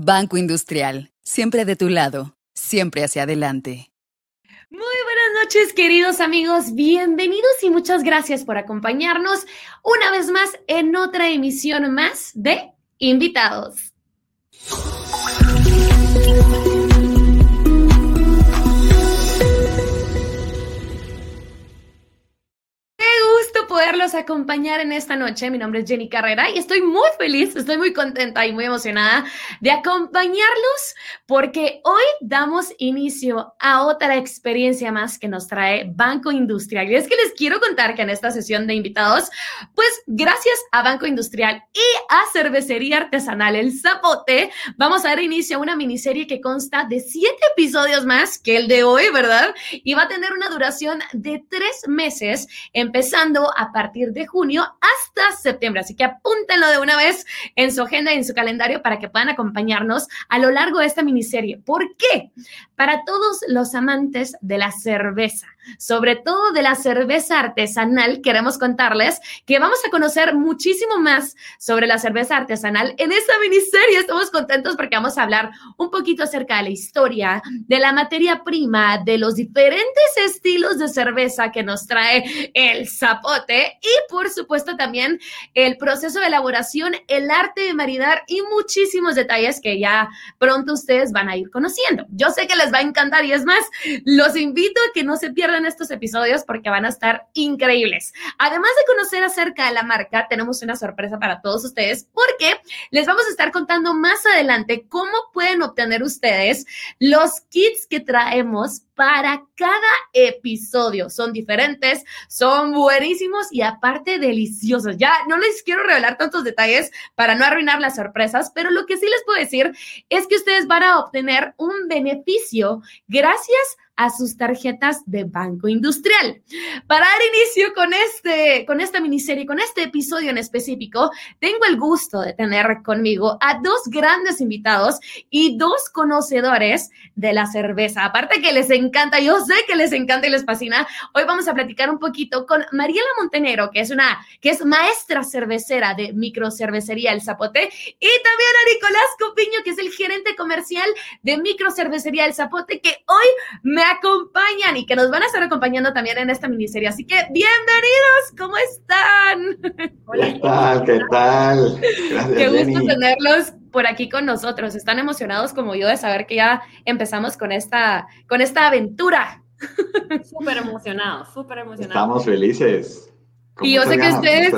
Banco Industrial, siempre de tu lado, siempre hacia adelante. Muy buenas noches, queridos amigos. Bienvenidos y muchas gracias por acompañarnos una vez más en otra emisión más de Invitados. Poderlos acompañar en esta noche. Mi nombre es Jenny Carrera y estoy muy feliz, estoy muy contenta y muy emocionada de acompañarlos porque hoy damos inicio a otra experiencia más que nos trae Banco Industrial. Y es que les quiero contar que en esta sesión de invitados, pues gracias a Banco Industrial y a Cervecería Artesanal El Zapote, vamos a dar inicio a una miniserie que consta de siete episodios más que el de hoy, ¿verdad? Y va a tener una duración de tres meses, empezando a partir de junio hasta septiembre. Así que apúntenlo de una vez en su agenda y en su calendario para que puedan acompañarnos a lo largo de esta miniserie. ¿Por qué? Para todos los amantes de la cerveza sobre todo de la cerveza artesanal, queremos contarles que vamos a conocer muchísimo más sobre la cerveza artesanal en esta miniserie. Estamos contentos porque vamos a hablar un poquito acerca de la historia, de la materia prima, de los diferentes estilos de cerveza que nos trae el zapote y por supuesto también el proceso de elaboración, el arte de maridar y muchísimos detalles que ya pronto ustedes van a ir conociendo. Yo sé que les va a encantar y es más, los invito a que no se pierdan estos episodios porque van a estar increíbles. Además de conocer acerca de la marca, tenemos una sorpresa para todos ustedes porque les vamos a estar contando más adelante cómo pueden obtener ustedes los kits que traemos para cada episodio. Son diferentes, son buenísimos y aparte deliciosos. Ya no les quiero revelar tantos detalles para no arruinar las sorpresas, pero lo que sí les puedo decir es que ustedes van a obtener un beneficio gracias a sus tarjetas de Banco Industrial. Para dar inicio con, este, con esta miniserie, con este episodio en específico, tengo el gusto de tener conmigo a dos grandes invitados y dos conocedores de la cerveza. Aparte que les encanta, yo sé que les encanta y les fascina. Hoy vamos a platicar un poquito con Mariela Montenero, que es una, que es maestra cervecera de microcervecería El Zapote, y también a Nicolás Copiño, que es el gerente comercial de microcervecería El Zapote, que hoy me acompañan y que nos van a estar acompañando también en esta miniserie. Así que bienvenidos, ¿cómo están? Hola. ¿Qué tal? ¿Qué tal? Gracias, Qué gusto tenerlos por aquí con nosotros. Están emocionados como yo de saber que ya empezamos con esta, con esta aventura. Súper emocionados, súper emocionados. Estamos felices. Y yo sé que ustedes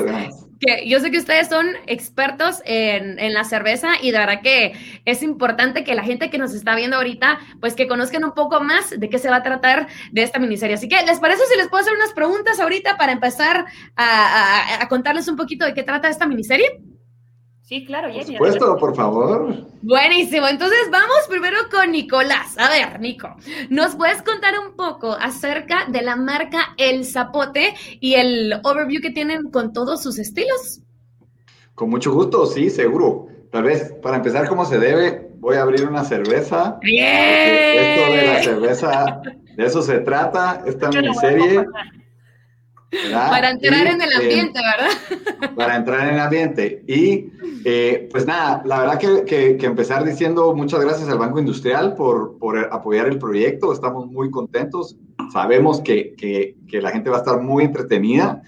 que yo sé que ustedes son expertos en, en, la cerveza y de verdad que es importante que la gente que nos está viendo ahorita, pues que conozcan un poco más de qué se va a tratar de esta miniserie. Así que, ¿les parece si les puedo hacer unas preguntas ahorita para empezar a, a, a contarles un poquito de qué trata esta miniserie? Sí, claro, Por supuesto, por favor. Buenísimo. Entonces vamos primero con Nicolás. A ver, Nico, ¿nos puedes contar un poco acerca de la marca El Zapote y el overview que tienen con todos sus estilos? Con mucho gusto, sí, seguro. Tal vez para empezar como se debe, voy a abrir una cerveza. ¡Bien! Esto de la cerveza, de eso se trata, esta miniserie. Para entrar en el ambiente, ¿verdad? Para entrar en el ambiente. Y eh, pues nada, la verdad que, que, empezar diciendo muchas gracias al Banco Industrial por, por apoyar el proyecto. Estamos muy contentos. Sabemos que, que, la gente va a estar muy entretenida.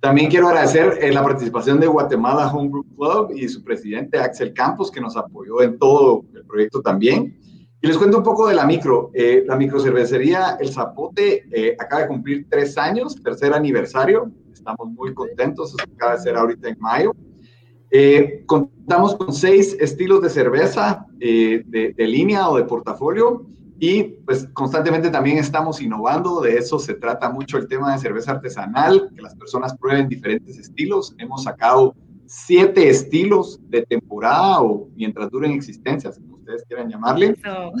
También quiero agradecer eh, la participación de Guatemala Homebrew Club y su presidente Axel Campos, que nos apoyó en todo el proyecto también. Y les cuento un poco de la micro. Eh, la microcervecería El Zapote eh, acaba de cumplir tres años, tercer aniversario. Estamos muy contentos, eso acaba de ser ahorita en mayo. Eh, contamos con seis estilos de cerveza de, de, línea o de portafolio y pues constantemente también estamos innovando, de eso se trata mucho el tema de cerveza artesanal, que las personas prueben diferentes estilos. Hemos sacado siete estilos de temporada o mientras duren existencias, ustedes quieran llamarle.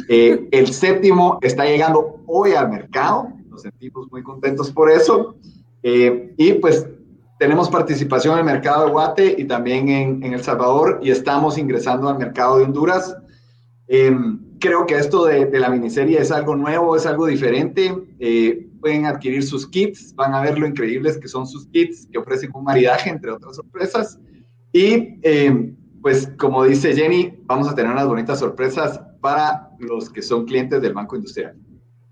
Eh, el séptimo está llegando hoy al mercado, nos sentimos muy contentos por eso. Eh, y pues tenemos participación en el mercado de Guate y también en, en El Salvador y estamos ingresando al mercado de Honduras. Em, creo que esto de, de, la miniserie es algo nuevo, es algo diferente. Eh, pueden adquirir sus kits, van a ver lo increíbles que son sus kits, que ofrecen un maridaje, entre otras sorpresas. Y eh, pues como dice Jenny, vamos a tener unas bonitas sorpresas para los que son clientes del Banco Industrial.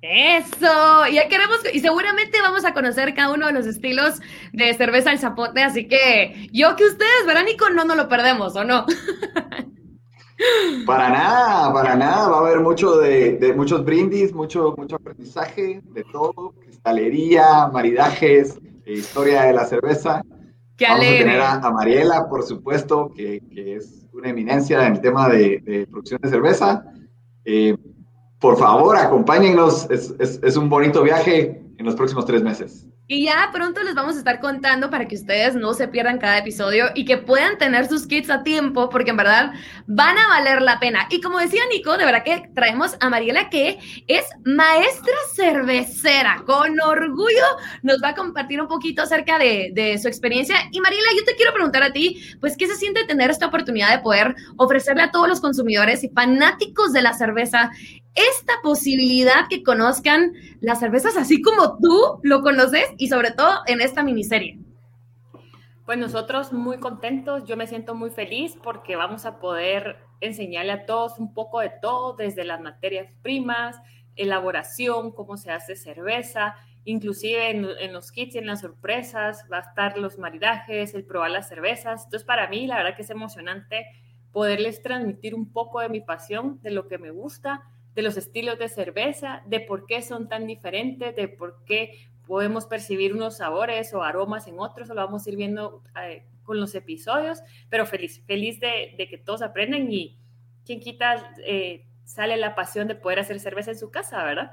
Eso, ya queremos, y seguramente vamos a conocer cada uno de los estilos de cerveza al zapote, así que yo que ustedes, verán, Nico, no nos lo perdemos, ¿o no? Para nada, para nada, va a haber mucho de, muchos brindis, mucho, mucho aprendizaje, de todo, cristalería, maridajes, eh, historia de la cerveza. Qué Vamos alegre. a tener a, a Mariela, por supuesto, que, que, es una eminencia en el tema de, de producción de cerveza. Eh, por favor, acompáñennos. Es, es, es, un bonito viaje en los próximos tres meses. Y ya pronto les vamos a estar contando para que ustedes no se pierdan cada episodio y que puedan tener sus kits a tiempo, porque en verdad van a valer la pena. Y como decía Nico, de verdad que traemos a Mariela, que es maestra cervecera. Con orgullo nos va a compartir un poquito acerca de, de su experiencia. Y Mariela, yo te quiero preguntar a ti, pues, ¿qué se siente tener esta oportunidad de poder ofrecerle a todos los consumidores y fanáticos de la cerveza esta posibilidad que conozcan las cervezas así como tú lo conoces y sobre todo en esta miniserie? Pues nosotros muy contentos, yo me siento muy feliz porque vamos a poder enseñarle a todos un poco de todo, desde las materias primas, elaboración, cómo se hace cerveza, inclusive en, en, los kits y en las sorpresas, va a estar los maridajes, el probar las cervezas. Entonces para mí la verdad que es emocionante poderles transmitir un poco de mi pasión, de lo que me gusta de los estilos de cerveza, de por qué son tan diferentes, de por qué podemos percibir unos sabores o aromas en otros, lo vamos a ir viendo eh, con los episodios, pero feliz, feliz de, de que todos aprendan y quien quita eh, sale la pasión de poder hacer cerveza en su casa, ¿verdad?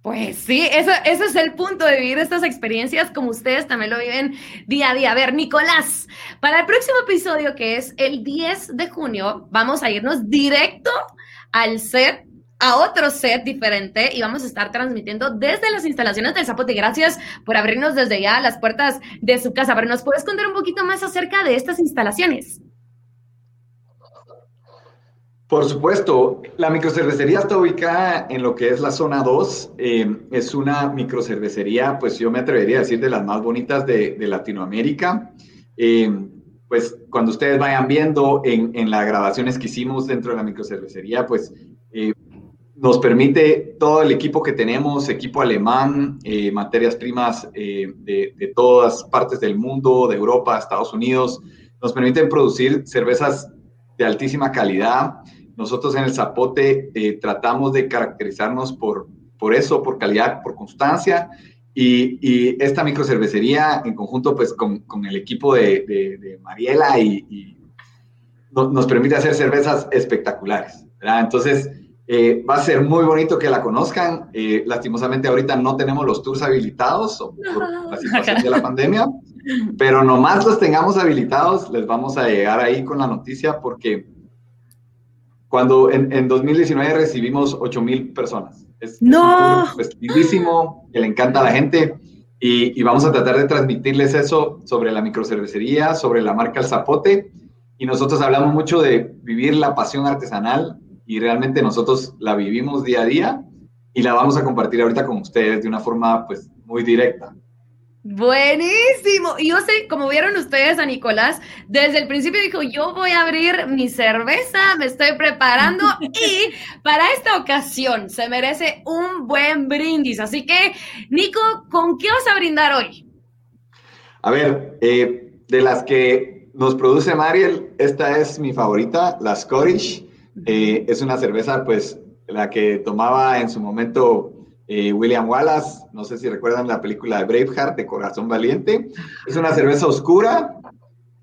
Pues sí, eso, eso es el punto de vivir estas experiencias como ustedes también lo viven día a día. A ver, Nicolás, para el próximo episodio que es el 10 de junio, vamos a irnos directo al set a otro set diferente y vamos a estar transmitiendo desde las instalaciones del Zapote. Gracias por abrirnos desde ya las puertas de su casa. Pero ¿nos puedes contar un poquito más acerca de estas instalaciones? Por supuesto, la microcervecería está ubicada en lo que es la zona 2. Eh, es una microcervecería, pues yo me atrevería a decir, de las más bonitas de, Latinoamérica. Eh, pues cuando ustedes vayan viendo en, en, las grabaciones que hicimos dentro de la microcervecería, pues nos permite todo el equipo que tenemos, equipo alemán, eh, materias primas eh, de, de, todas partes del mundo, de Europa, Estados Unidos, nos permiten producir cervezas de altísima calidad. Nosotros en el Zapote eh, tratamos de caracterizarnos por, por eso, por calidad, por constancia. Y, y esta microcervecería, en conjunto pues, con, con el equipo de, de, de Mariela, y, y no, nos permite hacer cervezas espectaculares. Entonces, eh, va a ser muy bonito que la conozcan. Eh, lastimosamente ahorita no tenemos los tours habilitados por la situación de la pandemia, pero nomás los tengamos habilitados, les vamos a llegar ahí con la noticia porque cuando en, en 2019 recibimos 8 mil personas. Es, no. es lindísimo, que le encanta a la gente y, y, vamos a tratar de transmitirles eso sobre la microcervecería, sobre la marca El Zapote y nosotros hablamos mucho de vivir la pasión artesanal y realmente nosotros la vivimos día a día y la vamos a compartir ahorita con ustedes de una forma pues muy directa. Buenísimo. Y yo sé, como vieron ustedes a Nicolás, desde el principio dijo, yo voy a abrir mi cerveza, me estoy preparando y para esta ocasión se merece un buen brindis. Así que, Nico, ¿con qué vas a brindar hoy? A ver, eh, de las que nos produce Mariel, esta es mi favorita, la Scottish. Eh, es una cerveza, pues, la que tomaba en su momento eh, William Wallace, no sé si recuerdan la película de Braveheart, de Corazón Valiente. Es una cerveza oscura,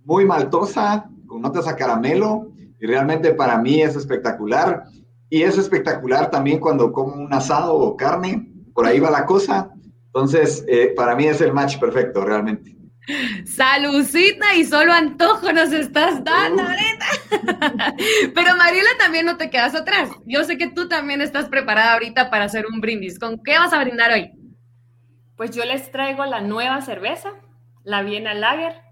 muy maltosa, con notas a caramelo, y realmente para mí es espectacular. Y es espectacular también cuando como un asado o carne, por ahí va la cosa. Entonces, eh, para mí es el match perfecto, realmente. Salucita y solo antojo nos estás dando, ahorita. Pero Mariela también no te quedas atrás. Yo sé que tú también estás preparada ahorita para hacer un brindis. ¿Con qué vas a brindar hoy? Pues yo les traigo la nueva cerveza, la Viena Lager.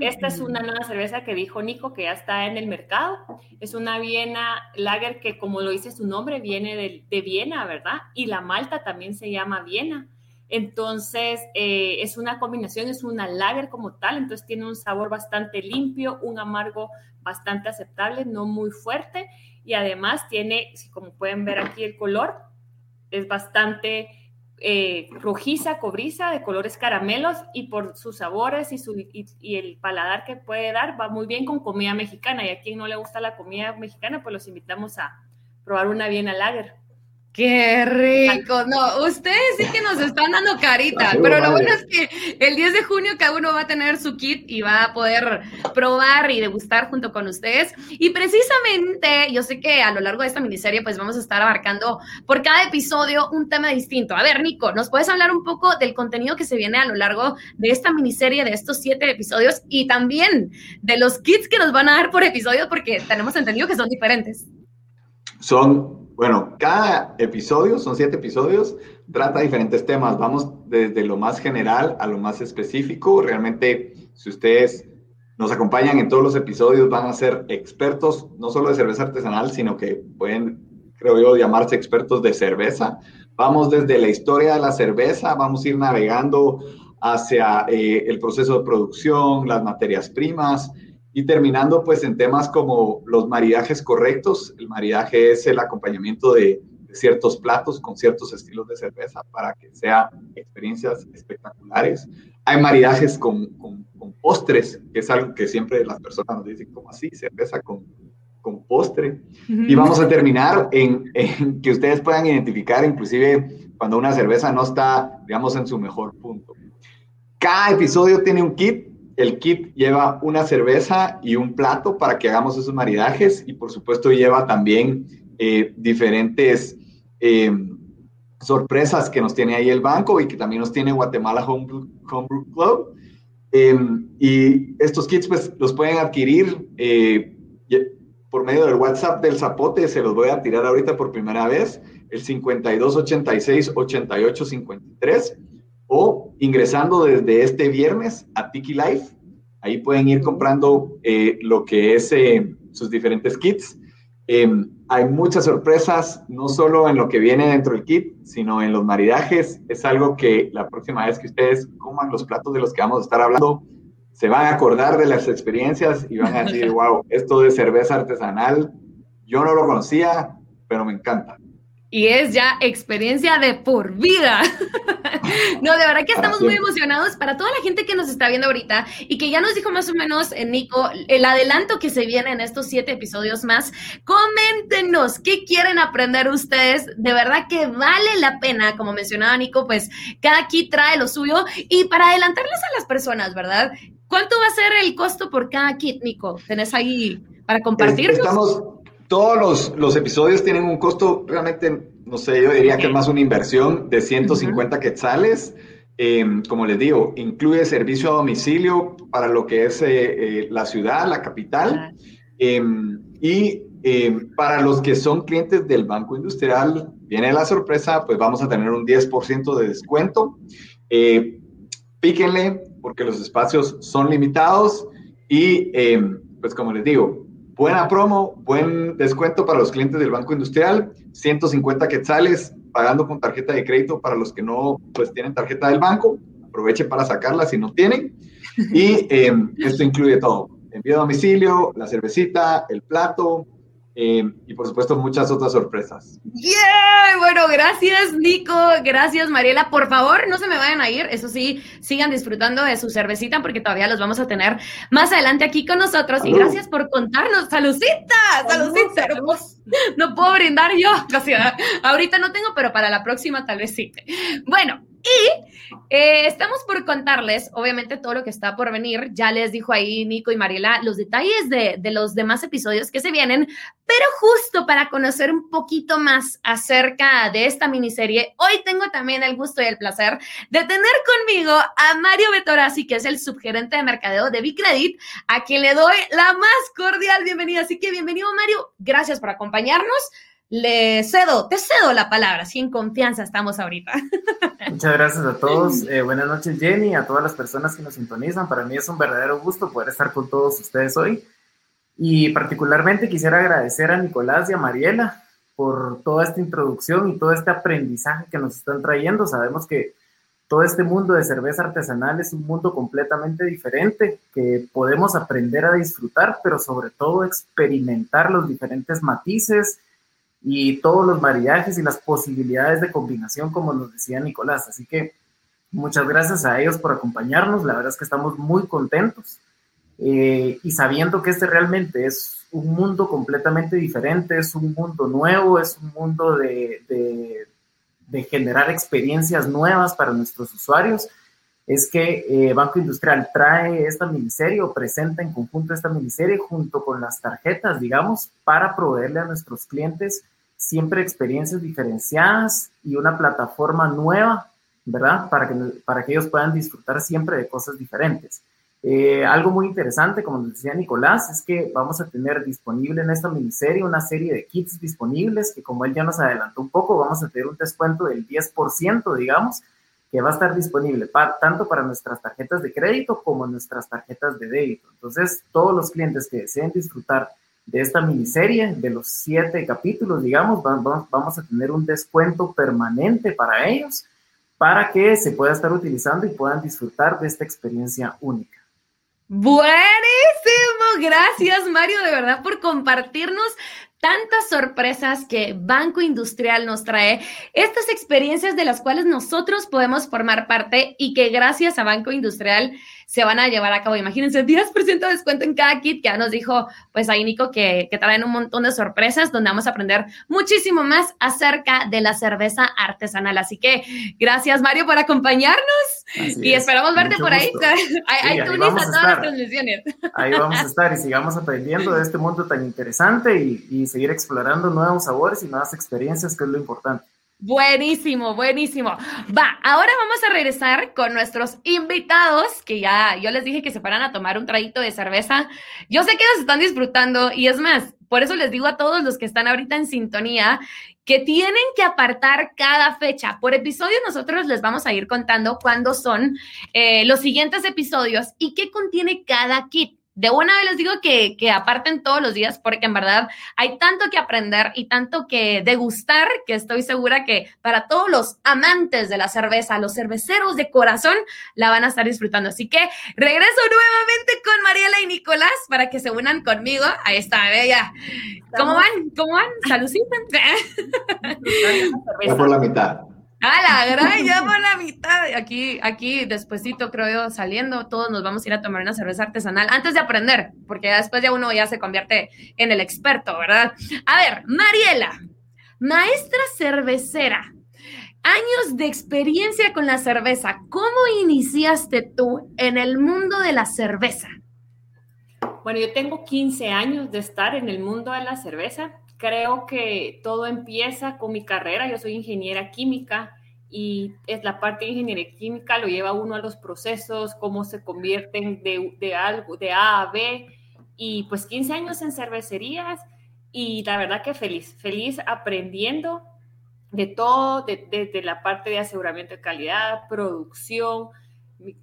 Esta es una nueva cerveza que dijo Nico que ya está en el mercado. Es una Viena Lager que, como lo dice su nombre, viene de, de Viena, ¿verdad? Y la malta también se llama Viena. Entonces, eh, es una combinación, es una lager como tal, entonces tiene un sabor bastante limpio, un amargo bastante aceptable, no muy fuerte, y además tiene, como pueden ver aquí el color, es bastante eh, rojiza, cobriza, de colores caramelos, y por sus sabores y, su, y, el paladar que puede dar, va muy bien con comida mexicana, y a quien no le gusta la comida mexicana, pues los invitamos a probar una Viena Lager. Qué rico. No, ustedes sí que nos están dando carita, pero lo bueno es que el 10 de junio cada uno va a tener su kit y va a poder probar y degustar junto con ustedes. Y precisamente, yo sé que a lo largo de esta miniserie pues vamos a estar abarcando por cada episodio un tema distinto. A ver, Nico, ¿nos puedes hablar un poco del contenido que se viene a lo largo de esta miniserie de estos siete episodios y también de los kits que nos van a dar por episodio porque tenemos entendido que son diferentes? Son bueno, cada episodio, son siete episodios, trata diferentes temas. Vamos desde lo más general a lo más específico. Realmente, si ustedes nos acompañan en todos los episodios, van a ser expertos, no solo de cerveza artesanal, sino que pueden, creo yo, llamarse expertos de cerveza. Vamos desde la historia de la cerveza, vamos a ir navegando hacia eh, el proceso de producción, las materias primas, y terminando pues en temas como los maridajes correctos. El maridaje es el acompañamiento de, ciertos platos con ciertos estilos de cerveza para que sean experiencias espectaculares. Hay maridajes con, con, postres, que es algo que siempre las personas nos dicen, como así? Cerveza con, con postre. Y vamos a terminar en, en, que ustedes puedan identificar inclusive cuando una cerveza no está, digamos, en su mejor punto. Cada episodio tiene un kit el kit lleva una cerveza y un plato para que hagamos esos maridajes y por supuesto lleva también eh, diferentes eh, sorpresas que nos tiene ahí el banco y que también nos tiene Guatemala Homebrew, Club. Em, y estos kits pues los pueden adquirir eh, por medio del WhatsApp del Zapote, se los voy a tirar ahorita por primera vez, el 5286 8853 o ingresando desde este viernes a Tiki Life. Ahí pueden ir comprando eh, lo que es eh, sus diferentes kits. Em, hay muchas sorpresas, no solo en lo que viene dentro del kit, sino en los maridajes. Es algo que la próxima vez que ustedes coman los platos de los que vamos a estar hablando, se van a acordar de las experiencias y van a decir, wow, esto de cerveza artesanal, yo no lo conocía, pero me encanta y es ya experiencia de por vida. no, de verdad que estamos muy emocionados para toda la gente que nos está viendo ahorita y que ya nos dijo más o menos, eh, Nico, el adelanto que se viene en estos siete episodios más. Coméntenos qué quieren aprender ustedes. De verdad que vale la pena, como mencionaba Nico, pues cada kit trae lo suyo y para adelantarles a las personas, ¿verdad? ¿Cuánto va a ser el costo por cada kit, Nico? ¿Tenés ahí para compartirnos? Estamos todos los, los, episodios tienen un costo realmente, no sé, yo diría que es más una inversión de 150 quetzales. Em, como les digo, incluye servicio a domicilio para lo que es eh, eh, la ciudad, la capital. Em, y em, para los que son clientes del Banco Industrial, viene la sorpresa, pues vamos a tener un 10% de descuento. Eh, píquenle porque los espacios son limitados y pues como les digo, Buena promo, buen descuento para los clientes del Banco Industrial, 150 quetzales pagando con tarjeta de crédito para los que no pues tienen tarjeta del banco, aprovechen para sacarla si no tienen. Y em, esto incluye todo, envío a domicilio, la cervecita, el plato, eh, y por supuesto muchas otras sorpresas. Yeah, bueno, gracias Nico, gracias Mariela. Por favor, no se me vayan a ir, eso sí, sigan disfrutando de su cervecita porque todavía los vamos a tener más adelante aquí con nosotros. Y gracias por contarnos. ¡Salucita! ¡Salucita! No, puedo brindar yo, ahorita no tengo, pero para la próxima tal vez sí. Bueno, y eh, estamos por contarles, obviamente, todo lo que está por venir. Ya les dijo ahí Nico y Mariela los detalles de, de, los demás episodios que se vienen, pero justo para conocer un poquito más acerca de esta miniserie, hoy tengo también el gusto y el placer de tener conmigo a Mario Betorazzi, que es el subgerente de mercadeo de Bicredit, a quien le doy la más cordial bienvenida. Así que bienvenido, Mario. Gracias por acompañarnos le cedo, te cedo la palabra, sin confianza estamos ahorita. Muchas gracias a todos. Eh, buenas noches, Jenny, a todas las personas que nos sintonizan. Para mí es un verdadero gusto poder estar con todos ustedes hoy. Y particularmente quisiera agradecer a Nicolás y a Mariela por toda esta introducción y todo este aprendizaje que nos están trayendo. Sabemos que todo este mundo de cerveza artesanal es un mundo completamente diferente que podemos aprender a disfrutar, pero sobre todo experimentar los diferentes matices y todos los maridajes y las posibilidades de combinación, como nos decía Nicolás. Así que muchas gracias a ellos por acompañarnos. La verdad es que estamos muy contentos eh, y sabiendo que este realmente es un mundo completamente diferente, es un mundo nuevo, es un mundo de, de, generar experiencias nuevas para nuestros usuarios, es que eh, Banco Industrial trae esta miniserie o presenta en conjunto esta miniserie junto con las tarjetas, digamos, para proveerle a nuestros clientes siempre experiencias diferenciadas y una plataforma nueva, ¿verdad? Para que, para que ellos puedan disfrutar siempre de cosas diferentes. Eh, algo muy interesante, como decía Nicolás, es que vamos a tener disponible en esta miniserie una serie de kits disponibles que como él ya nos adelantó un poco, vamos a tener un descuento del 10%, digamos, que va a estar disponible tanto para nuestras tarjetas de crédito como nuestras tarjetas de débito. Entonces, todos los clientes que deseen disfrutar de esta miniserie, de los siete capítulos, digamos, vamos, vamos a tener un descuento permanente para ellos para que se pueda estar utilizando y puedan disfrutar de esta experiencia única. Buenísimo, gracias Mario, de verdad, por compartirnos tantas sorpresas que Banco Industrial nos trae, estas experiencias de las cuales nosotros podemos formar parte y que gracias a Banco Industrial se van a llevar a cabo. Imagínense, 10% de descuento en cada kit, que ya nos dijo pues ahí Nico que, que traen un montón de sorpresas donde vamos a aprender muchísimo más acerca de la cerveza artesanal. Así que gracias Mario por acompañarnos y esperamos verte por ahí. ahí, a todas las transmisiones. Ahí vamos a estar y sigamos aprendiendo de este mundo tan interesante y, y seguir explorando nuevos sabores y nuevas experiencias, que es lo importante. Buenísimo, buenísimo. Va, ahora vamos a regresar con nuestros invitados, que ya yo les dije que se paran a tomar un traguito de cerveza. Yo sé que los están disfrutando y es más, por eso les digo a todos los que están ahorita en sintonía que tienen que apartar cada fecha. Por episodio nosotros les vamos a ir contando cuándo son eh, los siguientes episodios y qué contiene cada kit de una vez les digo que, que, aparten todos los días porque en verdad hay tanto que aprender y tanto que degustar que estoy segura que para todos los amantes de la cerveza, los cerveceros de corazón, la van a estar disfrutando. Así que regreso nuevamente con Mariela y Nicolás para que se unan conmigo. Ahí está, bella. ¿Cómo van? ¿Cómo van? Saludcita. por la mitad. A la gran, ya por la mitad. Aquí, aquí, despuesito, creo yo, saliendo, todos nos vamos a ir a tomar una cerveza artesanal antes de aprender, porque después ya uno ya se convierte en el experto, ¿verdad? A ver, Mariela, maestra cervecera, años de experiencia con la cerveza. ¿Cómo iniciaste tú en el mundo de la cerveza? Bueno, yo tengo 15 años de estar en el mundo de la cerveza creo que todo empieza con mi carrera. Yo soy ingeniera química y es la parte de ingeniería química lo lleva uno a los procesos, cómo se convierten de, de algo, de A a B. Y pues 15 años en cervecerías y la verdad que feliz, feliz aprendiendo de todo, desde de, la parte de aseguramiento de calidad, producción,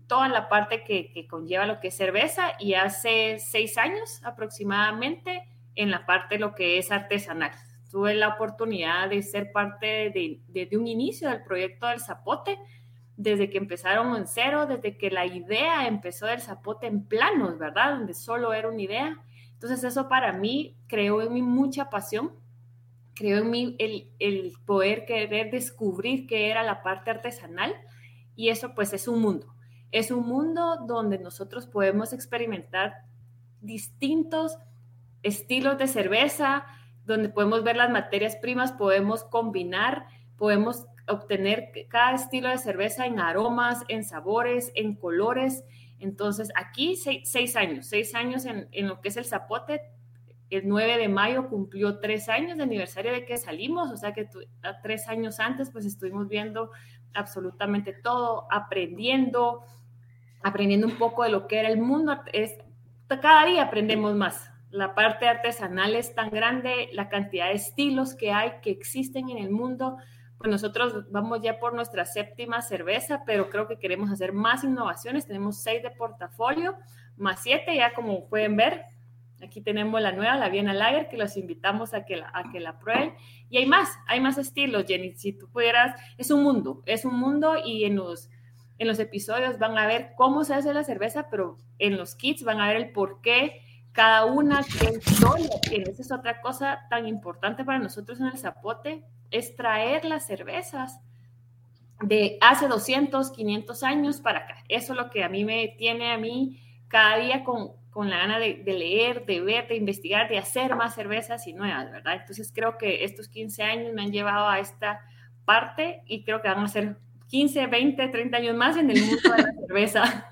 toda la parte que, que, conlleva lo que es cerveza y hace seis años aproximadamente en la parte de lo que es artesanal. Tuve la oportunidad de ser parte de, un inicio del proyecto del zapote, desde que empezaron en cero, desde que la idea empezó del zapote en planos, ¿verdad? Donde solo era una idea. Entonces eso para mí creó en mí mucha pasión, creó en mí el, el poder querer descubrir qué era la parte artesanal y eso pues es un mundo. Es un mundo donde nosotros podemos experimentar distintos estilos de cerveza, donde podemos ver las materias primas, podemos combinar, podemos obtener cada estilo de cerveza en aromas, en sabores, en colores. Entonces, aquí seis, años, seis años en, lo que es el zapote. El 9 de mayo cumplió tres años de aniversario de que salimos, o sea que tres años antes pues estuvimos viendo absolutamente todo, aprendiendo, aprendiendo un poco de lo que era el mundo. Es, cada día aprendemos más, la parte artesanal es tan grande, la cantidad de estilos que hay, que existen en el mundo. Pues nosotros vamos ya por nuestra séptima cerveza, pero creo que queremos hacer más innovaciones. Tenemos seis de portafolio, más siete, ya como pueden ver. Aquí tenemos la nueva, la Viena Lager, que los invitamos a que la, a que la prueben. Y hay más, hay más estilos, Jenny. Si tú pudieras, es un mundo, es un mundo y en los en los episodios van a ver cómo se hace la cerveza, pero en los kits van a ver el por qué cada una, qué historia tiene. Esa es otra cosa tan importante para nosotros en el Zapote, es traer las cervezas de hace 200, 500 años para acá. Eso es lo que a mí me tiene a mí cada día con, con la gana de, de, leer, de ver, de investigar, de hacer más cervezas y nuevas, ¿verdad? Entonces creo que estos 15 años me han llevado a esta parte y creo que van a ser 15, 20, 30 años más en el mundo de la cerveza.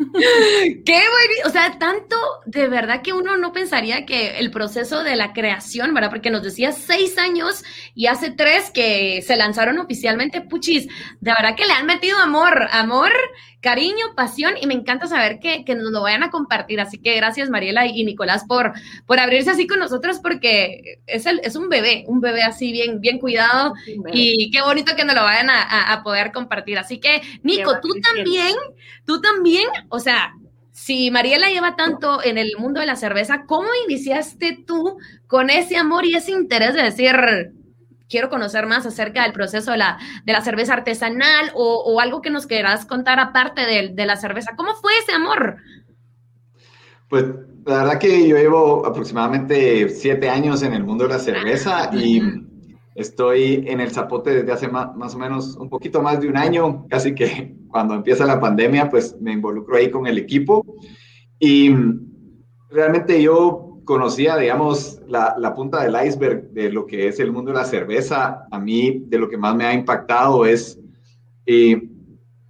Qué bueno, o sea, tanto de verdad que uno no pensaría que el proceso de la creación, ¿verdad? Porque nos decía seis años y hace tres que se lanzaron oficialmente, puchis, de verdad que le han metido amor, amor cariño, pasión y me encanta saber que, que, nos lo vayan a compartir. Así que gracias Mariela y Nicolás por, por abrirse así con nosotros porque es, el, es un bebé, un bebé así bien, bien cuidado y qué bonito que nos lo vayan a, a poder compartir. Así que Nico, tú también, tú también, o sea, si Mariela lleva tanto en el mundo de la cerveza, ¿cómo iniciaste tú con ese amor y ese interés de decir, quiero conocer más acerca del proceso de la, de la cerveza artesanal o, o, algo que nos quieras contar aparte de, de, la cerveza. ¿Cómo fue ese amor? Pues la verdad que yo llevo aproximadamente siete años en el mundo de la cerveza y estoy en el Zapote desde hace más, más, o menos un poquito más de un año, casi que cuando empieza la pandemia, pues me involucro ahí con el equipo y realmente yo conocía, digamos, la, la, punta del iceberg de lo que es el mundo de la cerveza. A mí, de lo que más me ha impactado es eh,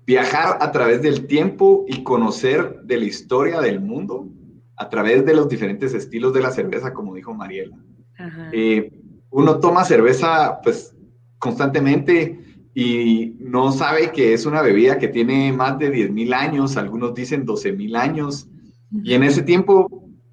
viajar a través del tiempo y conocer de la historia del mundo a través de los diferentes estilos de la cerveza, como dijo Mariela. Eh, uno toma cerveza, pues, constantemente y no sabe que es una bebida que tiene más de 10.000 años, algunos dicen 12.000 años, y en ese tiempo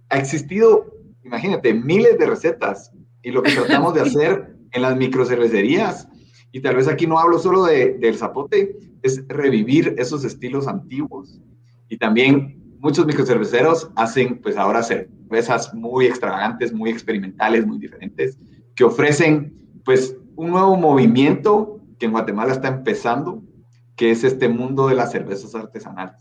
ha existido imagínate, miles de recetas y lo que tratamos de hacer en las microcervecerías, y tal vez aquí no hablo solo de, del zapote, es revivir esos estilos antiguos. Y también muchos microcerveceros hacen pues ahora cervezas muy extravagantes, muy experimentales, muy diferentes, que ofrecen pues un nuevo movimiento que en Guatemala está empezando, que es este mundo de las cervezas artesanales.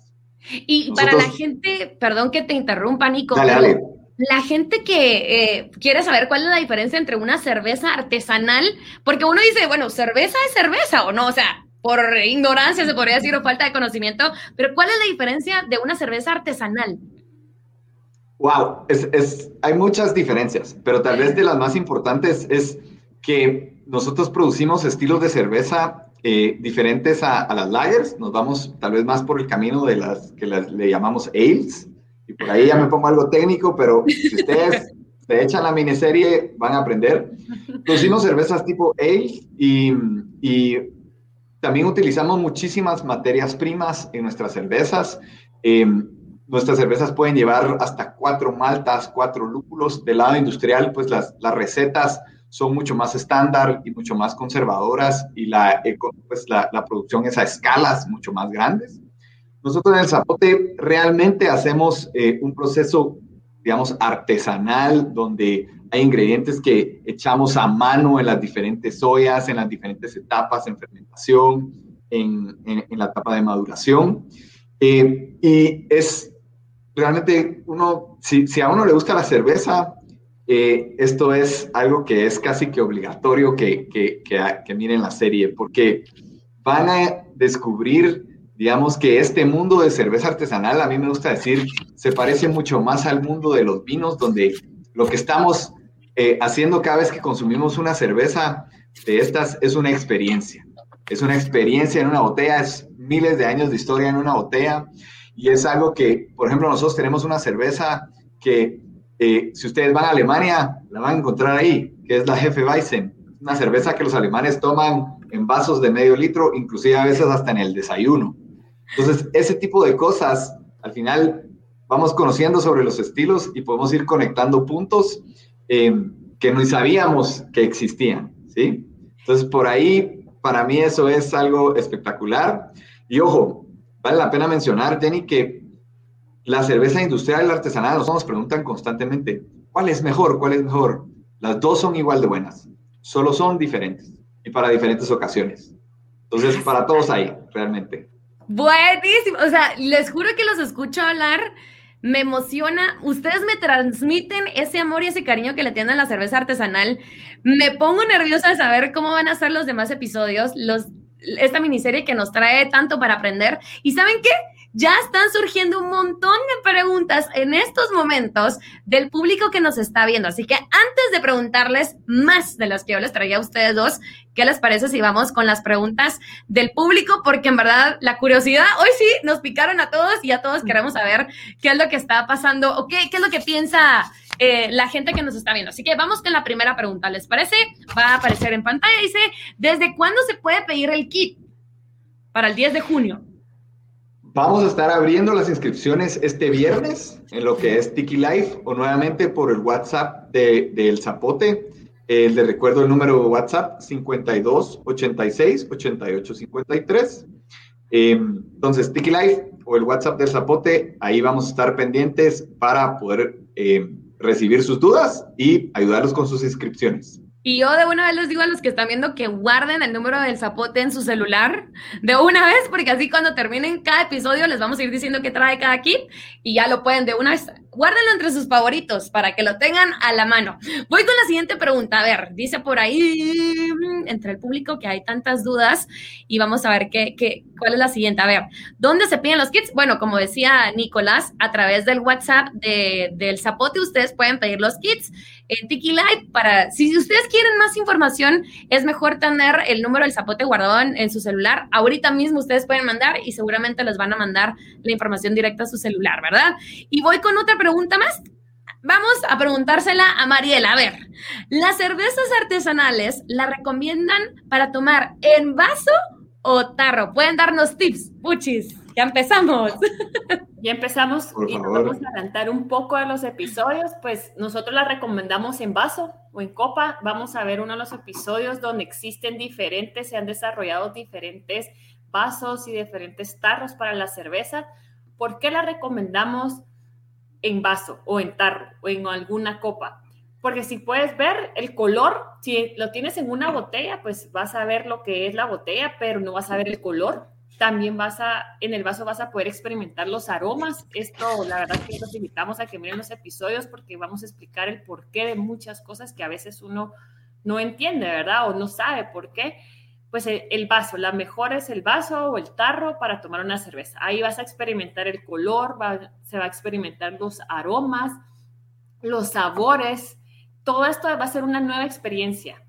Y para la gente, perdón que te interrumpa, Nico, dale, dale la gente que eh, quiere saber cuál es la diferencia entre una cerveza artesanal, porque uno dice, bueno, cerveza es cerveza o no, o sea, por ignorancia se podría decir o falta de conocimiento, pero ¿cuál es la diferencia de una cerveza artesanal? Wow, hay muchas diferencias, pero tal vez de las más importantes es que nosotros producimos estilos de cerveza eh, diferentes a, las lagers, nos vamos tal vez más por el camino de las que le llamamos ales, y por ahí ya me pongo algo técnico, pero si ustedes se echan la miniserie, van a aprender. Producimos cervezas tipo ale y, y también utilizamos muchísimas materias primas en nuestras cervezas. Eh, nuestras cervezas pueden llevar hasta cuatro maltas, cuatro lúpulos. Del lado industrial, pues las, las recetas son mucho más estándar y mucho más conservadoras y la, pues la, la producción es a escalas mucho más grandes. Nosotros en el Zapote realmente hacemos eh, un proceso, digamos, artesanal, donde hay ingredientes que echamos a mano en las diferentes ollas, en las diferentes etapas, en fermentación, en, la etapa de maduración. Eh, y es realmente uno, si, si, a uno le gusta la cerveza, eh, esto es algo que es casi que obligatorio que, que, que, que miren la serie, porque van a descubrir digamos que este mundo de cerveza artesanal, a mí me gusta decir, se parece mucho más al mundo de los vinos, donde lo que estamos eh, haciendo cada vez que consumimos una cerveza de estas es una experiencia. Es una experiencia en una botella, es miles de años de historia en una botella y es algo que, por ejemplo, nosotros tenemos una cerveza que eh, si ustedes van a Alemania, la van a encontrar ahí, que es la Jefe Weizen, una cerveza que los alemanes toman en vasos de medio litro, inclusive a veces hasta en el desayuno. Entonces, ese tipo de cosas, al final vamos conociendo sobre los estilos y podemos ir conectando puntos eh, que no sabíamos que existían, ¿sí? Entonces, por ahí, para mí eso es algo espectacular. Y ojo, vale la pena mencionar, Jenny, que la cerveza industrial y la artesanal nos preguntan constantemente, ¿cuál es mejor? ¿Cuál es mejor? Las dos son igual de buenas, solo son diferentes y para diferentes ocasiones. Entonces, para todos hay, realmente. Buenísimo. O sea, les juro que los escucho hablar. Me emociona. Ustedes me transmiten ese amor y ese cariño que le tienen a la cerveza artesanal. Me pongo nerviosa de saber cómo van a ser los demás episodios, los, esta miniserie que nos trae tanto para aprender. ¿Y saben qué? Ya están surgiendo un montón de preguntas en estos momentos del público que nos está viendo. Así que antes de preguntarles más de las que yo les traía a ustedes dos, ¿qué les parece si vamos con las preguntas del público? Porque en verdad la curiosidad, hoy sí nos picaron a todos y a todos queremos saber qué es lo que está pasando o qué, qué es lo que piensa eh, la gente que nos está viendo. Así que vamos con la primera pregunta. ¿Les parece? Va a aparecer en pantalla. Dice, ¿desde cuándo se puede pedir el kit? Para el 10 de junio. Vamos a estar abriendo las inscripciones este viernes en lo que es Tiki Life o nuevamente por el WhatsApp del de, Zapote. Eh, les recuerdo el número de WhatsApp 52 86 88 53. entonces, Tiki Life o el WhatsApp del Zapote, ahí vamos a estar pendientes para poder eh, recibir sus dudas y ayudarlos con sus inscripciones. Y yo de una vez les digo a los que están viendo que guarden el número del zapote en su celular de una vez, porque así cuando terminen cada episodio les vamos a ir diciendo qué trae cada kit y ya lo pueden de una vez. Guárdenlo entre sus favoritos para que lo tengan a la mano. Voy con la siguiente pregunta. A ver, dice por ahí entre el público que hay tantas dudas y vamos a ver qué, qué, cuál es la siguiente. A ver, ¿dónde se piden los kits? Bueno, como decía Nicolás, a través del WhatsApp de, del zapote ustedes pueden pedir los kits en Tiki Live para, si ustedes quieren más información, es mejor tener el número del zapote guardado en, su celular. Ahorita mismo ustedes pueden mandar y seguramente les van a mandar la información directa a su celular, ¿verdad? Y voy con otra pregunta más. Vamos a preguntársela a Mariela. A ver, ¿las cervezas artesanales la recomiendan para tomar en vaso o tarro? Pueden darnos tips, puchis. Ya empezamos. Ya empezamos y vamos a adelantar un poco de los episodios. Pues nosotros la recomendamos en vaso o en copa. Vamos a ver uno de los episodios donde existen diferentes, se han desarrollado diferentes vasos y diferentes tarros para la cerveza. ¿Por qué la recomendamos en vaso o en tarro o en alguna copa? Porque si puedes ver el color, si lo tienes en una botella, pues vas a ver lo que es la botella, pero no vas a ver el color también vas a, en el vaso vas a poder experimentar los aromas. Esto, la verdad que los invitamos a que miren los episodios porque vamos a explicar el porqué de muchas cosas que a veces uno no entiende, ¿verdad? O no sabe por qué. Pues el, vaso, la mejor es el vaso o el tarro para tomar una cerveza. Ahí vas a experimentar el color, se va a experimentar los aromas, los sabores. Todo esto va a ser una nueva experiencia.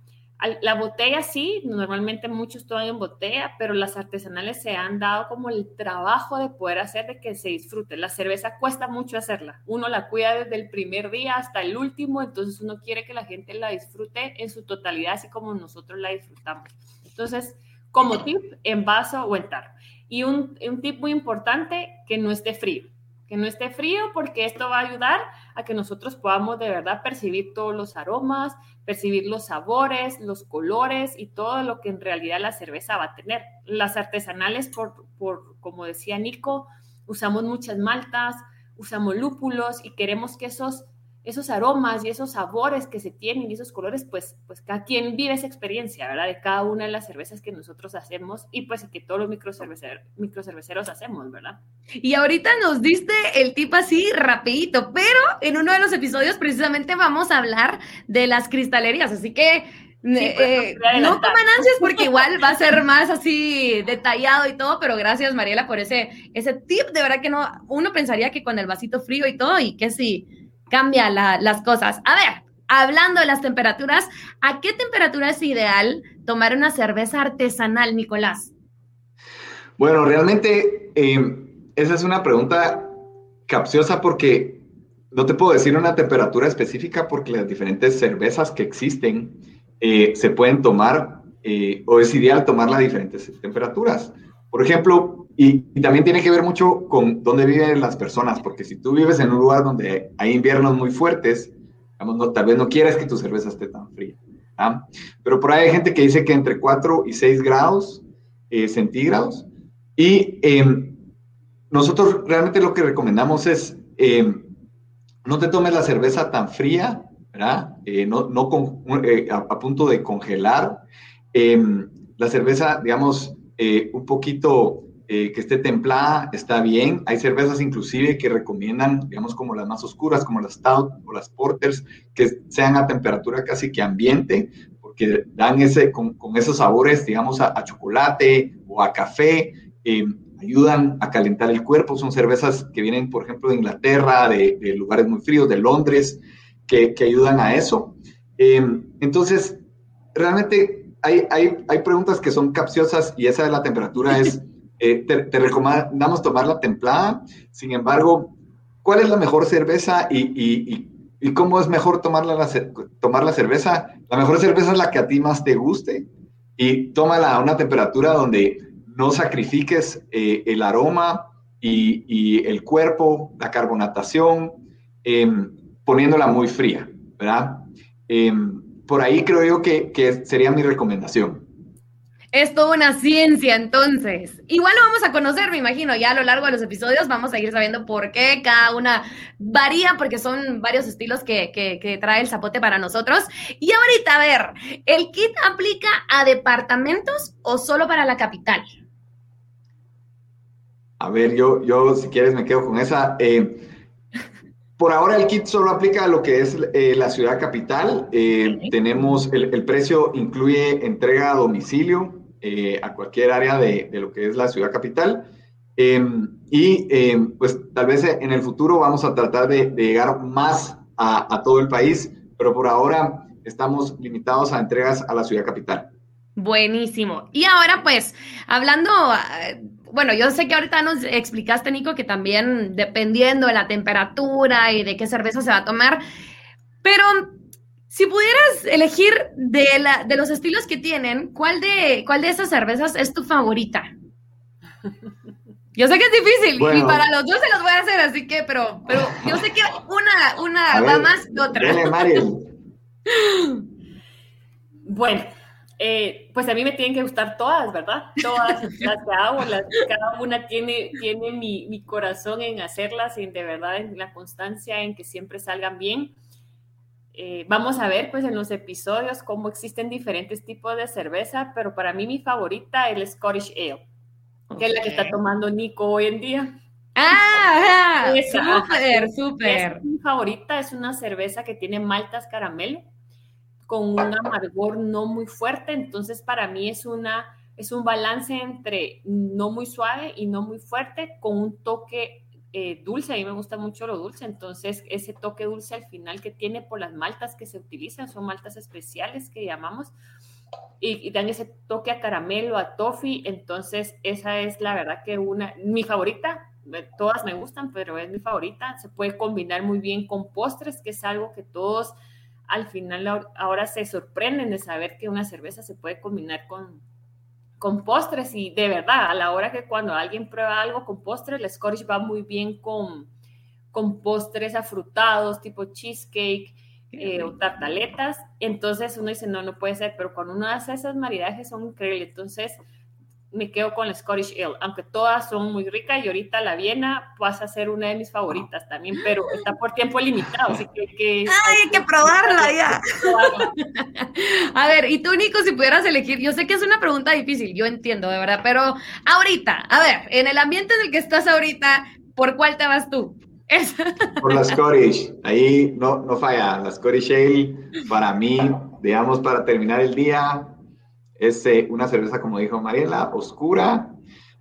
La botella sí, normalmente muchos toman en botella, pero las artesanales se han dado como el trabajo de poder hacer de que se disfrute. La cerveza cuesta mucho hacerla. Uno la cuida desde el primer día hasta el último, entonces uno quiere que la gente la disfrute en su totalidad, así como nosotros la disfrutamos. Entonces, como tip, en vaso o en tarro. Y un, un tip muy importante, que no esté frío que no esté frío porque esto va a ayudar a que nosotros podamos de verdad percibir todos los aromas, percibir los sabores, los colores y todo lo que en realidad la cerveza va a tener. Las artesanales, por, por como decía Nico, usamos muchas maltas, usamos lúpulos y queremos que esos esos aromas y esos sabores que se tienen y esos colores, pues, pues cada quien vive esa experiencia, ¿verdad? De cada una de las cervezas que nosotros hacemos y pues que todos los microcerveceros, microcerveceros hacemos, ¿verdad? Y ahorita nos diste el tip así rapidito, pero en uno de los episodios precisamente vamos a hablar de las cristalerías, así que pues, eh, no toman ansias porque igual va a ser más así detallado y todo, pero gracias Mariela por ese, ese tip. De verdad que no, uno pensaría que con el vasito frío y todo, y que sí, cambia las cosas. A ver, hablando de las temperaturas, ¿a qué temperatura es ideal tomar una cerveza artesanal, Nicolás? Bueno, realmente eh, esa es una pregunta capciosa porque no te puedo decir una temperatura específica porque las diferentes cervezas que existen eh, se pueden tomar eh, o es ideal tomarlas a diferentes temperaturas. Por ejemplo, y, también tiene que ver mucho con dónde viven las personas, porque si tú vives en un lugar donde hay inviernos muy fuertes, no, tal vez no quieras que tu cerveza esté tan fría. ¿ah? Pero por ahí hay gente que dice que entre 4 y 6 grados eh, centígrados. Y em, nosotros realmente lo que recomendamos es, em, no te tomes la cerveza tan fría, ¿verdad? Eh, no, no con, eh, a, a, punto de congelar. Em, la cerveza, digamos, un poquito eh, que esté templada, está bien. Hay cervezas inclusive que recomiendan, digamos, como las más oscuras, como las Stout o las Porters, que sean a temperatura casi que ambiente, porque dan ese, con, esos sabores, digamos, a, chocolate o a café, eh, ayudan a calentar el cuerpo. Son cervezas que vienen, por ejemplo, de Inglaterra, de, lugares muy fríos, de Londres, que, que ayudan a eso. Eh, entonces, realmente hay, hay, hay preguntas que son capciosas y esa de la temperatura es... Eh, te, recomendamos tomarla templada. Sin embargo, ¿cuál es la mejor cerveza y, cómo es mejor tomar la, tomar la cerveza? La mejor cerveza es la que a ti más te guste y tómala a una temperatura donde no sacrifiques eh, el aroma y, el cuerpo, la carbonatación, em, poniéndola muy fría, ¿verdad? Em, por ahí creo yo que, que sería mi recomendación. Es toda una ciencia, entonces. Igual lo vamos a conocer, me imagino, ya a lo largo de los episodios vamos a ir sabiendo por qué cada una varía, porque son varios estilos que, que, trae el zapote para nosotros. Y ahorita, a ver, ¿el kit aplica a departamentos o solo para la capital? A ver, yo, yo si quieres me quedo con esa. Eh, por ahora el kit solo aplica a lo que es eh, la ciudad capital. Eh, tenemos, el, precio incluye entrega a domicilio eh, a cualquier área de, lo que es la ciudad capital. Em, y em, pues tal vez en el futuro vamos a tratar de, llegar más a, a, todo el país, pero por ahora estamos limitados a entregas a la ciudad capital. Buenísimo. Y ahora pues, hablando bueno, yo sé que ahorita nos explicaste, Nico, que también dependiendo de la temperatura y de qué cerveza se va a tomar, pero si pudieras elegir de, la, de los estilos que tienen, ¿cuál de, ¿cuál de esas cervezas es tu favorita? Yo sé que es difícil y para los dos se los voy a hacer, así que, pero, pero yo sé que una, una va más que otra. Bueno, eh, pues a mí me tienen que gustar todas, ¿verdad? Todas las que hago, cada una tiene, tiene mi, mi, corazón en hacerlas y de verdad en la constancia en que siempre salgan bien. Eh, vamos a ver pues en los episodios cómo existen diferentes tipos de cerveza, pero para mí mi favorita es el Scottish Ale, que es la que está tomando Nico hoy en día. Ah, súper, súper. Mi favorita es una cerveza que tiene maltas caramelo con un amargor no muy fuerte, entonces para mí es una es un balance entre no muy suave y no muy fuerte con un toque eh, dulce, a mí me gusta mucho lo dulce, entonces ese toque dulce al final que tiene por las maltas que se utilizan, son maltas especiales que llamamos, y, dan ese toque a caramelo, a toffee, entonces esa es la verdad que una, mi favorita, eh, todas me gustan, pero es mi favorita, se puede combinar muy bien con postres, que es algo que todos al final ahora se sorprenden de saber que una cerveza se puede combinar con, con postres y de verdad, a la hora que cuando alguien prueba algo con postres, el Scottish va muy bien con, con postres afrutados, tipo cheesecake eh, o tartaletas. Entonces uno dice, no, no puede ser, pero cuando uno hace esos maridajes son increíbles. Entonces me quedo con la Scottish Ale, aunque todas son muy ricas y ahorita la Viena pasa a ser una de mis favoritas también, pero está por tiempo limitado, así que... que ¡Ay, hay que probarla ya! a ver, y tú, Nico, si pudieras elegir, yo sé que es una pregunta difícil, yo entiendo, de verdad, pero ahorita, a ver, en el ambiente en el que estás ahorita, ¿por cuál te vas tú? por la Scottish, ahí no, no falla, la Scottish Ale, para mí, digamos, para terminar el día, es eh, una cerveza, como dijo Mariela, oscura,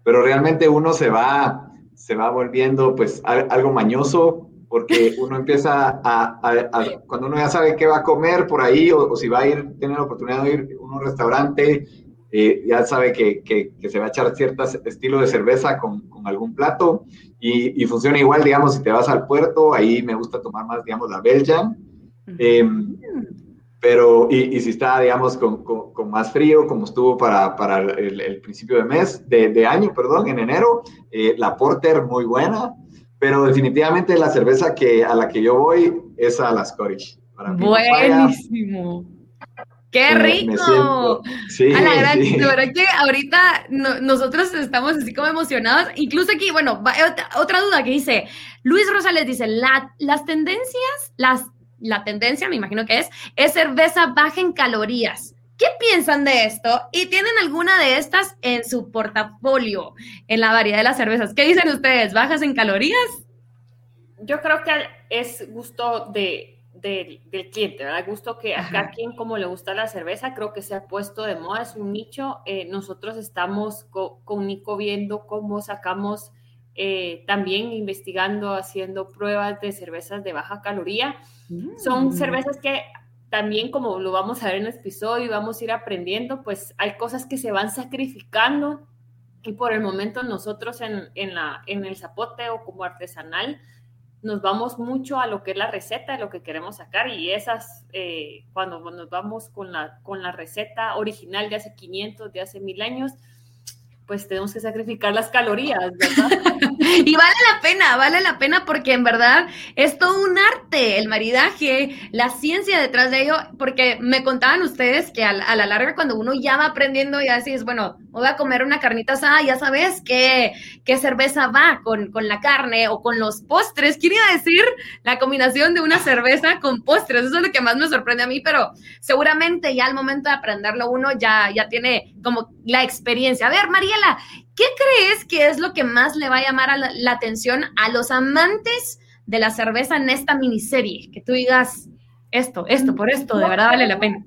pero realmente uno se va, se va volviendo pues algo mañoso porque uno empieza a, cuando uno ya sabe qué va a comer por ahí o, si va a ir, tiene la oportunidad de ir a un restaurante, eh, ya sabe que, que, se va a echar cierto estilo de cerveza con, con algún plato y, y, funciona igual, digamos, si te vas al puerto, ahí me gusta tomar más, digamos, la Belgian. Pero, y, si está, digamos, con, con, más frío, como estuvo para, para el, principio de mes, de, de, año, perdón, en enero, eh, la Porter muy buena, pero definitivamente la cerveza que, a la que yo voy es a la Scottish. Buenísimo. ¡Qué rico! sí, a la gran, sí. de verdad que ahorita nosotros estamos así como emocionados. Incluso aquí, bueno, otra, otra, duda que dice, Luis Rosales dice, la, las tendencias, las la tendencia, me imagino que es, es cerveza baja en calorías. ¿Qué piensan de esto? ¿Y tienen alguna de estas en su portafolio en la variedad de las cervezas? ¿Qué dicen ustedes? ¿Bajas en calorías? Yo creo que es gusto de, del cliente, ¿verdad? Gusto que a cada quien como le gusta la cerveza, creo que se ha puesto de moda, es un nicho. Eh, nosotros estamos con Nico viendo cómo sacamos, eh, también investigando, haciendo pruebas de cervezas de baja caloría. Son mm. cervezas que también como lo vamos a ver en el episodio y vamos a ir aprendiendo, pues hay cosas que se van sacrificando y por el momento nosotros en, en, la, en el zapote o como artesanal nos vamos mucho a lo que es la receta, lo que queremos sacar y esas, eh, cuando nos vamos con la, con la receta original de hace 500, de hace mil años, pues tenemos que sacrificar las calorías, ¿verdad? y vale la pena, vale la pena porque en verdad es todo un arte, el maridaje, la ciencia detrás de ello, porque me contaban ustedes que a, la larga cuando uno ya va aprendiendo y así es, bueno, voy a comer una carnita asada, ya sabes qué, qué cerveza va con, con la carne o con los postres. Quería decir la combinación de una cerveza con postres, eso es lo que más me sorprende a mí, pero seguramente ya al momento de aprenderlo uno ya, ya tiene como la experiencia. A ver, María, ¿qué crees que es lo que más le va a llamar la, atención a los amantes de la cerveza en esta miniserie? Que tú digas esto, esto, por esto, de verdad vale la pena.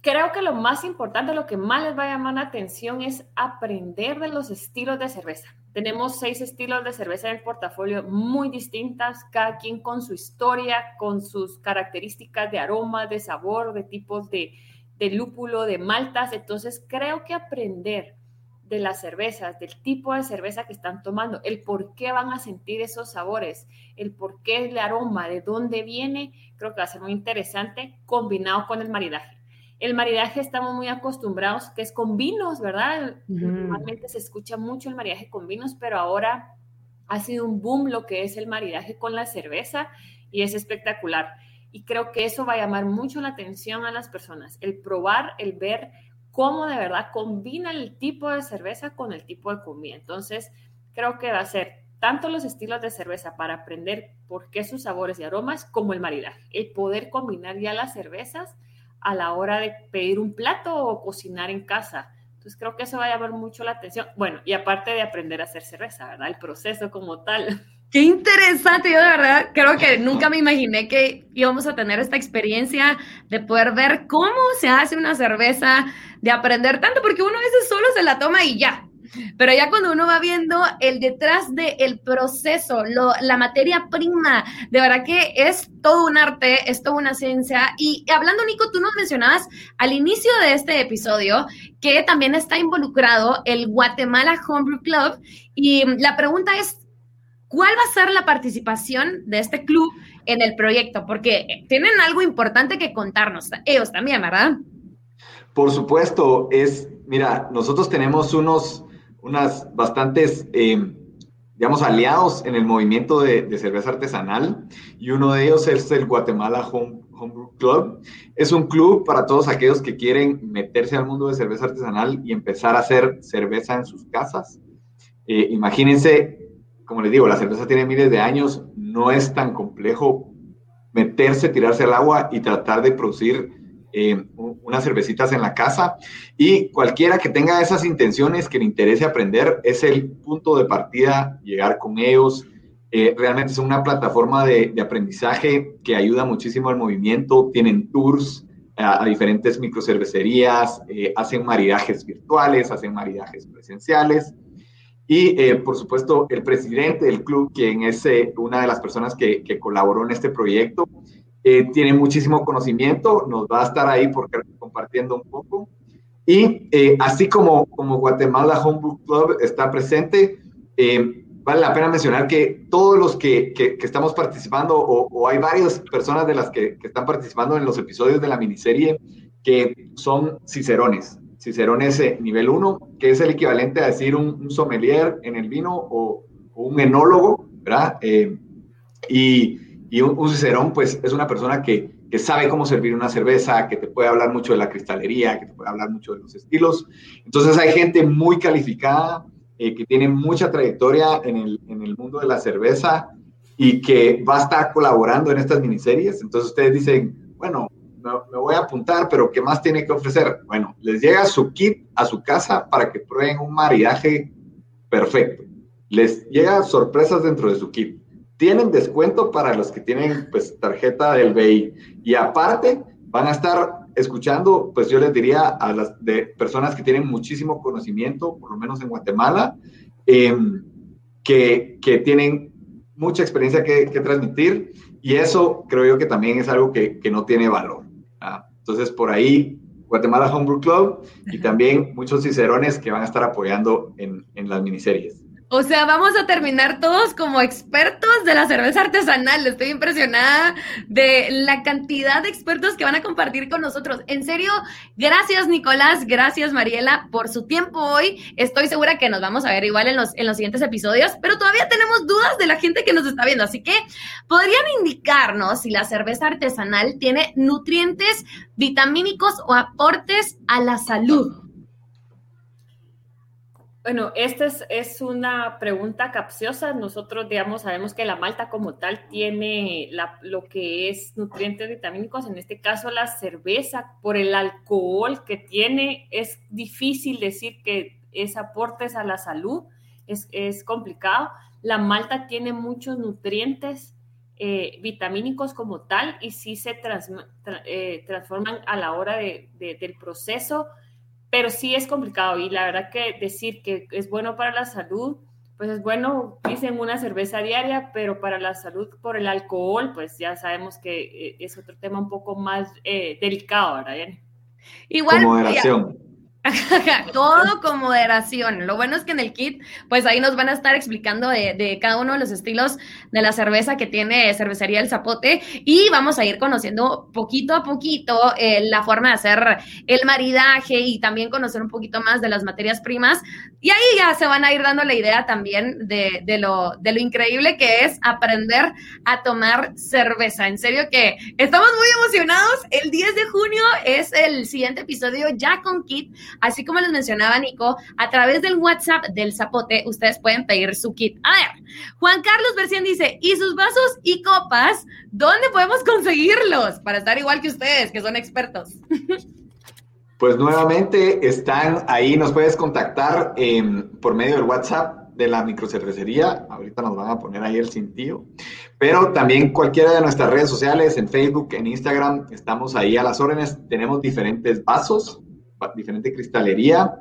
Creo que lo más importante, lo que más les va a llamar la atención es aprender de los estilos de cerveza. Tenemos seis estilos de cerveza en el portafolio muy distintas, cada quien con su historia, con sus características de aroma, de sabor, de tipos de, de lúpulo, de maltas. Entonces, creo que aprender de las cervezas, del tipo de cerveza que están tomando, el por qué van a sentir esos sabores, el por qué el aroma, de dónde viene, creo que va a ser muy interesante combinado con el maridaje. El maridaje estamos muy acostumbrados, que es con vinos, ¿verdad? Normalmente se escucha mucho el maridaje con vinos, pero ahora ha sido un boom lo que es el maridaje con la cerveza y es espectacular. Y creo que eso va a llamar mucho la atención a las personas, el probar, el ver cómo de verdad combina el tipo de cerveza con el tipo de comida. Entonces, creo que va a ser tanto los estilos de cerveza para aprender por qué sus sabores y aromas, como el maridaje, el poder combinar ya las cervezas a la hora de pedir un plato o cocinar en casa. Entonces creo que eso va a llamar mucho la atención. Bueno, y aparte de aprender a hacer cerveza, ¿verdad? El proceso como tal. Qué interesante, yo de verdad creo que nunca me imaginé que íbamos a tener esta experiencia de poder ver cómo se hace una cerveza, de aprender tanto, porque uno a veces solo se la toma y ya. Pero ya cuando uno va viendo el detrás del proceso, lo, la materia prima, de verdad que es todo un arte, es toda una ciencia. Y hablando, Nico, tú nos mencionabas al inicio de este episodio que también está involucrado el Guatemala Homebrew Club. Y la pregunta es, ¿Cuál va a ser la participación de este club en el proyecto? Porque tienen algo importante que contarnos, ellos también, ¿verdad? Por supuesto, es, mira, nosotros tenemos unos, unas bastantes, eh, digamos, aliados en el movimiento de, cerveza artesanal y uno de ellos es el Guatemala Home, Homebrew Club. Es un club para todos aquellos que quieren meterse al mundo de cerveza artesanal y empezar a hacer cerveza en sus casas. Eh, imagínense como les digo, la cerveza tiene miles de años, no es tan complejo meterse, tirarse al agua y tratar de producir eh, unas cervecitas en la casa. Y cualquiera que tenga esas intenciones, que le interese aprender, es el punto de partida, llegar con ellos. Eh, realmente es una plataforma de, aprendizaje que ayuda muchísimo al movimiento. Tienen tours a, diferentes microcervecerías, eh, hacen maridajes virtuales, hacen maridajes presenciales. Y, eh, por supuesto, el presidente del club, quien es eh, una de las personas que, colaboró en este proyecto, eh, tiene muchísimo conocimiento, nos va a estar ahí porque, compartiendo un poco. Y así como, como Guatemala Homebrew Club está presente, vale la pena mencionar que todos los que, que, estamos participando, o, o, hay varias personas de las que, que, están participando en los episodios de la miniserie, que son cicerones. Cicerón es nivel 1, que es el equivalente a decir un, sommelier en el vino o, un enólogo, ¿verdad? Eh, y, un, cicerón, pues, es una persona que, que, sabe cómo servir una cerveza, que te puede hablar mucho de la cristalería, que te puede hablar mucho de los estilos. Entonces hay gente muy calificada, eh, que tiene mucha trayectoria en el, en el mundo de la cerveza y que va a estar colaborando en estas miniseries. Entonces ustedes dicen, bueno, me, voy a apuntar, pero ¿qué más tiene que ofrecer? Bueno, les llega su kit a su casa para que prueben un maridaje perfecto. Les llega sorpresas dentro de su kit. Tienen descuento para los que tienen pues tarjeta del BI. Y aparte, van a estar escuchando, pues yo les diría a las de personas que tienen muchísimo conocimiento, por lo menos en Guatemala, em, que, que, tienen mucha experiencia que, que, transmitir y eso creo yo que también es algo que, que no tiene valor. Entonces, por ahí, Guatemala Homebrew Club y también muchos cicerones que van a estar apoyando en, en las miniseries. O sea, vamos a terminar todos como expertos de la cerveza artesanal. Estoy impresionada de la cantidad de expertos que van a compartir con nosotros. En serio, gracias Nicolás, gracias Mariela por su tiempo hoy. Estoy segura que nos vamos a ver igual en los, en los siguientes episodios, pero todavía tenemos dudas de la gente que nos está viendo. Así que, ¿podrían indicarnos si la cerveza artesanal tiene nutrientes vitamínicos o aportes a la salud? Bueno, esta es, una pregunta capciosa. Nosotros, digamos, sabemos que la malta como tal tiene lo que es nutrientes vitamínicos. En este caso, la cerveza, por el alcohol que tiene, es difícil decir que es aportes a la salud. Es, complicado. La malta tiene muchos nutrientes eh, vitamínicos como tal y sí se eh, transforman a la hora del proceso pero sí es complicado y la verdad que decir que es bueno para la salud, pues es bueno, dicen una cerveza diaria, pero para la salud por el alcohol, pues ya sabemos que eh, es otro tema un poco más eh, delicado, ¿verdad? Igual, moderación. Todo con moderación. Lo bueno es que en el kit, pues ahí nos van a estar explicando de, cada uno de los estilos de la cerveza que tiene Cervecería El Zapote y vamos a ir conociendo poquito a poquito eh, la forma de hacer el maridaje y también conocer un poquito más de las materias primas. Y ahí ya se van a ir dando la idea también de, de, lo, de lo increíble que es aprender a tomar cerveza. En serio que estamos muy emocionados. El 10 de junio es el siguiente episodio ya con kit Así como les mencionaba Nico, a través del WhatsApp del Zapote, ustedes pueden pedir su kit. A ver, Juan Carlos Versión dice, ¿y sus vasos y copas? ¿Dónde podemos conseguirlos? Para estar igual que ustedes, que son expertos. Pues nuevamente están ahí, nos puedes contactar por medio del WhatsApp de la microcervecería. Ahorita nos van a poner ahí el cintillo. Pero también cualquiera de nuestras redes sociales, en Facebook, en Instagram, estamos ahí a las órdenes. Tenemos diferentes vasos diferente cristalería.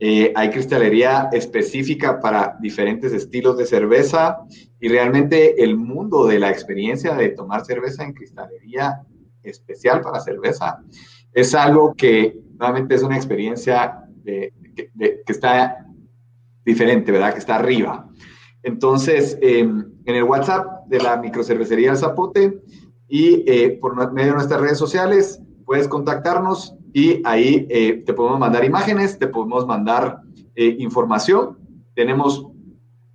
Eh, hay cristalería específica para diferentes estilos de cerveza y realmente el mundo de la experiencia de tomar cerveza en cristalería especial para cerveza es algo que nuevamente es una experiencia que está diferente, ¿verdad? Que está arriba. Entonces, em, en el WhatsApp de la microcervecería Zapote y eh, por medio de nuestras redes sociales, puedes contactarnos y ahí eh, te podemos mandar imágenes, te podemos mandar eh, información. Tenemos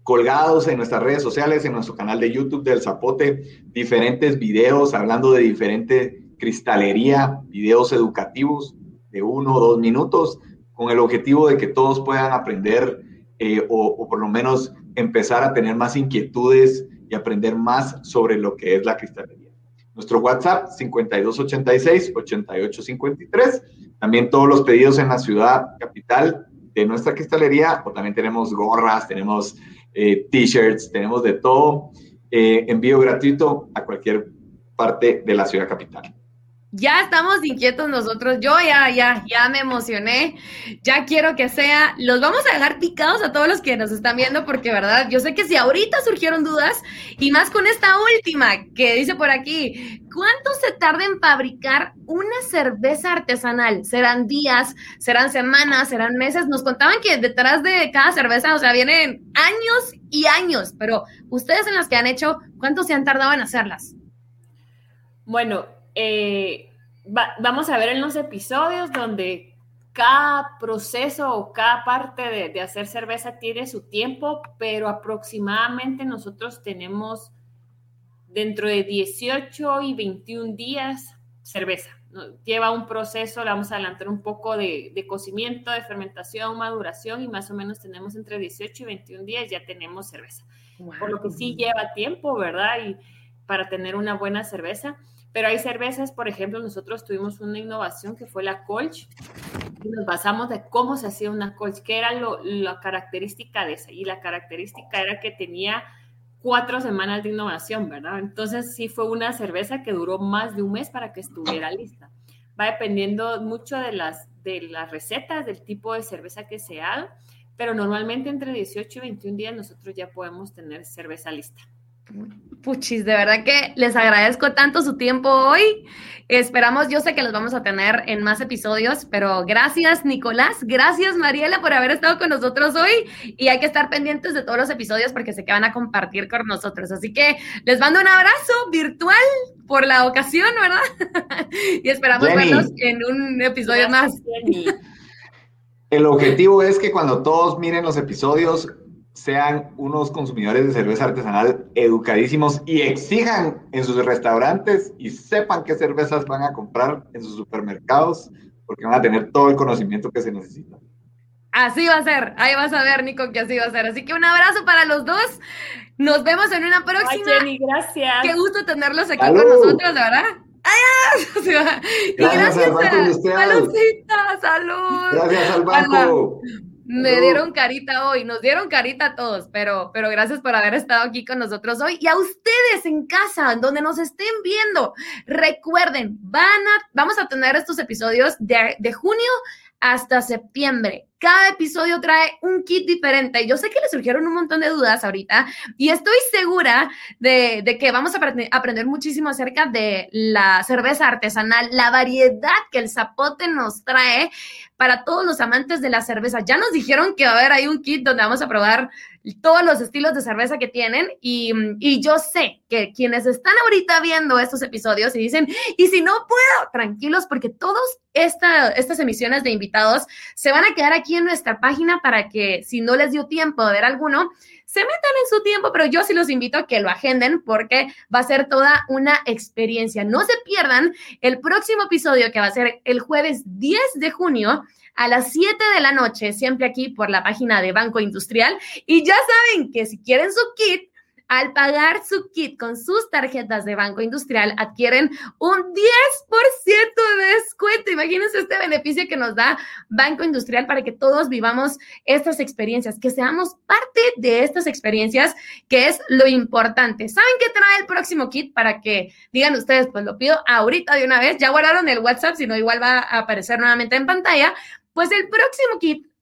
colgados en nuestras redes sociales, en nuestro canal de YouTube del Zapote, diferentes videos hablando de diferente cristalería, videos educativos de uno o dos minutos, con el objetivo de que todos puedan aprender eh, o, o por lo menos empezar a tener más inquietudes y aprender más sobre lo que es la cristalería. Nuestro WhatsApp 5286-8853. También todos los pedidos en la ciudad capital de nuestra cristalería, o también tenemos gorras, tenemos eh, t-shirts, tenemos de todo. Eh, envío gratuito a cualquier parte de la ciudad capital ya estamos inquietos nosotros. Yo ya, ya, ya me emocioné. Ya quiero que sea. Los vamos a dejar picados a todos los que nos están viendo, porque, verdad, yo sé que si ahorita surgieron dudas, y más con esta última que dice por aquí, ¿cuánto se tarda en fabricar una cerveza artesanal? ¿Serán días? ¿Serán semanas? ¿Serán meses? Nos contaban que detrás de cada cerveza, o sea, vienen años y años, pero ustedes en las que han hecho, ¿cuánto se han tardado en hacerlas? Bueno, eh, vamos a ver en los episodios donde cada proceso o cada parte de, hacer cerveza tiene su tiempo, pero aproximadamente nosotros tenemos dentro de 18 y 21 días cerveza. Lleva un proceso, le vamos a adelantar un poco de, cocimiento, de fermentación, maduración y más o menos tenemos entre 18 y 21 días ya tenemos cerveza. Por lo que sí lleva tiempo, ¿verdad? Y para tener una buena cerveza Pero hay cervezas, por ejemplo, nosotros tuvimos una innovación que fue la Colch, y nos basamos de cómo se hacía una Colch, qué era la característica de esa. Y la característica era que tenía cuatro semanas de innovación, ¿verdad? Entonces sí fue una cerveza que duró más de un mes para que estuviera lista. Va dependiendo mucho de las, de las recetas, del tipo de cerveza que se haga, pero normalmente entre 18 y 21 días nosotros ya podemos tener cerveza lista. Puchis, de verdad que les agradezco tanto su tiempo hoy. Esperamos, yo sé que los vamos a tener en más episodios, pero gracias Nicolás, gracias Mariela por haber estado con nosotros hoy y hay que estar pendientes de todos los episodios porque sé que van a compartir con nosotros. Así que les mando un abrazo virtual por la ocasión, ¿verdad? y esperamos verlos en un episodio más. El objetivo es que cuando todos miren los episodios sean unos consumidores de cerveza artesanal educadísimos y exijan en sus restaurantes y sepan qué cervezas van a comprar en sus supermercados, porque van a tener todo el conocimiento que se necesita. Así va a ser, ahí vas a ver, Nico, que así va a ser. Así que un abrazo para los dos. Nos vemos en una próxima. Ay, Jenny, gracias. Qué gusto tenerlos aquí con nosotros, de verdad. ¡Ay! Gracias, gracias al Banco salud. Gracias al banco. Me dieron carita hoy, nos dieron carita a todos, pero, pero gracias por haber estado aquí con nosotros hoy. Y a ustedes en casa, donde nos estén viendo, recuerden, van a, vamos a tener estos episodios de, de junio hasta septiembre. Cada episodio trae un kit diferente. Yo sé que les surgieron un montón de dudas ahorita y estoy segura de, de que vamos a aprender muchísimo acerca de la cerveza artesanal, la variedad que el zapote nos trae para todos los amantes de la cerveza. Ya nos dijeron que va a haber ahí un kit donde vamos a probar todos los estilos de cerveza que tienen y, y, yo sé que quienes están ahorita viendo estos episodios y dicen, y si no puedo, tranquilos porque todas esta, estas emisiones de invitados se van a quedar aquí en nuestra página para que si no les dio tiempo de ver alguno, se metan en su tiempo, pero yo sí los invito a que lo agenden porque va a ser toda una experiencia. No se pierdan el próximo episodio que va a ser el jueves 10 de junio a las 7 de la noche, siempre aquí por la página de Banco Industrial. Y ya saben que si quieren su kit, al pagar su kit con sus tarjetas de Banco Industrial, adquieren un 10% de descuento. Imagínense este beneficio que nos da Banco Industrial para que todos vivamos estas experiencias, que seamos parte de estas experiencias, que es lo importante. ¿Saben qué trae el próximo kit? Para que digan ustedes, pues lo pido ahorita de una vez. Ya guardaron el WhatsApp, si no, igual va a aparecer nuevamente en pantalla. Pues el próximo kit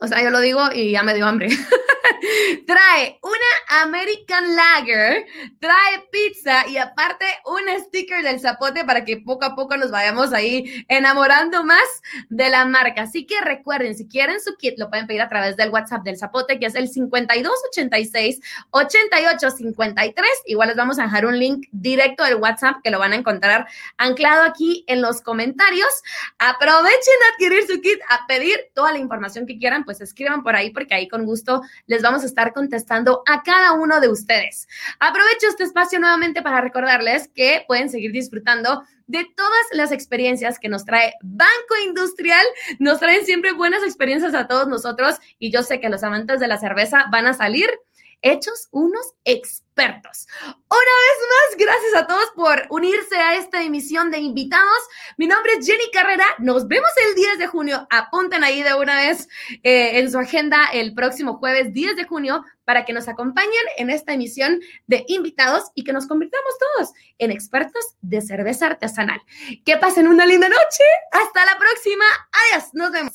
o sea, yo lo digo y ya me dio hambre. trae una American Lager, trae pizza y aparte un sticker del zapote para que poco a poco nos vayamos ahí enamorando más de la marca. Así que recuerden, si quieren su kit, lo pueden pedir a través del WhatsApp del zapote, que es el 5286 8853. Igual les vamos a dejar un link directo del WhatsApp que lo van a encontrar anclado aquí en los comentarios. Aprovechen a adquirir su kit, a pedir toda la información que quieran pues escriban por ahí porque ahí con gusto les vamos a estar contestando a cada uno de ustedes. Aprovecho este espacio nuevamente para recordarles que pueden seguir disfrutando de todas las experiencias que nos trae Banco Industrial. Nos traen siempre buenas experiencias a todos nosotros y yo sé que los amantes de la cerveza van a salir hechos unos expertos. Una vez más, gracias a todos por unirse a esta emisión de invitados. Mi nombre es Jenny Carrera. Nos vemos el 10 de junio. Apunten ahí de una vez eh, en su agenda el próximo jueves 10 de junio para que nos acompañen en esta emisión de invitados y que nos convirtamos todos en expertos de cerveza artesanal. Que pasen una linda noche. Hasta la próxima. Adiós. Nos vemos.